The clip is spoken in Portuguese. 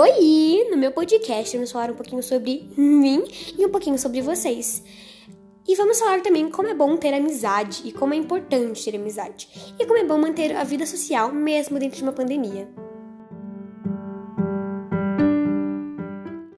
Oi! No meu podcast vamos falar um pouquinho sobre mim e um pouquinho sobre vocês. E vamos falar também como é bom ter amizade e como é importante ter amizade. E como é bom manter a vida social mesmo dentro de uma pandemia.